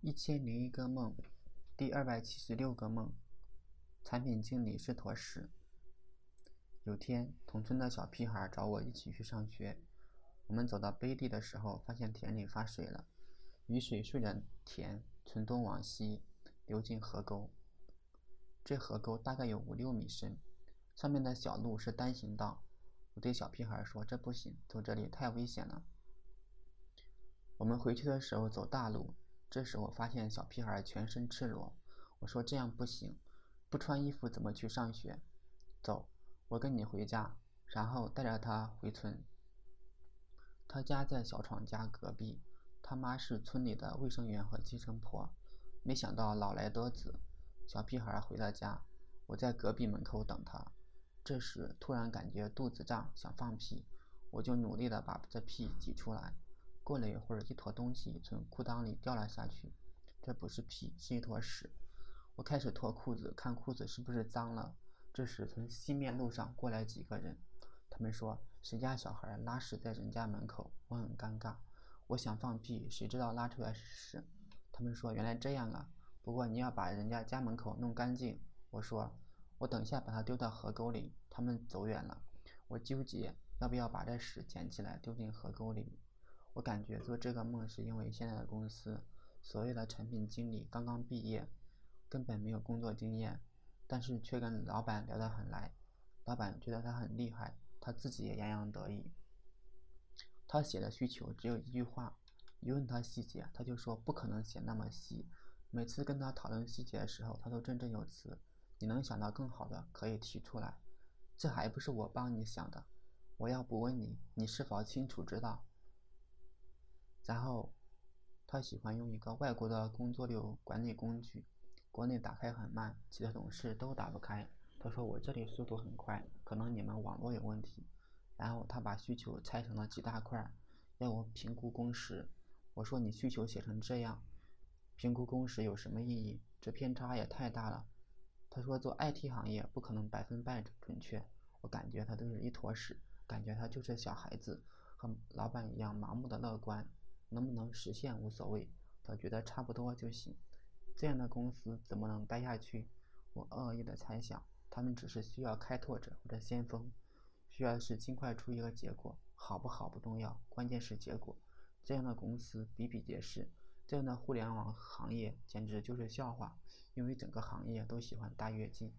一千零一个梦，第二百七十六个梦。产品经理是坨屎。有天，同村的小屁孩找我一起去上学。我们走到背地的时候，发现田里发水了，雨水顺着田从东往西流进河沟。这河沟大概有五六米深，上面的小路是单行道。我对小屁孩说：“这不行，走这里太危险了。”我们回去的时候走大路。这时我发现小屁孩全身赤裸，我说这样不行，不穿衣服怎么去上学？走，我跟你回家，然后带着他回村。他家在小闯家隔壁，他妈是村里的卫生员和计生婆。没想到老来得子，小屁孩回了家，我在隔壁门口等他。这时突然感觉肚子胀，想放屁，我就努力的把这屁挤出来。过了一会儿，一坨东西从裤裆里掉了下去，这不是屁，是一坨屎。我开始脱裤子，看裤子是不是脏了。这时，从西面路上过来几个人，他们说谁家小孩拉屎在人家门口。我很尴尬，我想放屁，谁知道拉出来是屎。他们说原来这样啊，不过你要把人家家门口弄干净。我说我等一下把它丢到河沟里。他们走远了，我纠结要不要把这屎捡起来丢进河沟里。我感觉做这个梦是因为现在的公司所有的产品经理刚刚毕业，根本没有工作经验，但是却跟老板聊得很来，老板觉得他很厉害，他自己也洋洋得意。他写的需求只有一句话，一问他细节，他就说不可能写那么细。每次跟他讨论细节的时候，他都振振有词。你能想到更好的，可以提出来。这还不是我帮你想的。我要不问你，你是否清楚知道？然后，他喜欢用一个外国的工作流管理工具，国内打开很慢，其他同事都打不开。他说我这里速度很快，可能你们网络有问题。然后他把需求拆成了几大块，要我评估工时。我说你需求写成这样，评估工时有什么意义？这偏差也太大了。他说做 IT 行业不可能百分百准确。我感觉他都是一坨屎，感觉他就是小孩子，和老板一样盲目的乐观。能不能实现无所谓，他觉得差不多就行。这样的公司怎么能待下去？我恶意的猜想，他们只是需要开拓者或者先锋，需要的是尽快出一个结果，好不好不重要，关键是结果。这样的公司比比皆是，这样的互联网行业简直就是笑话，因为整个行业都喜欢大跃进。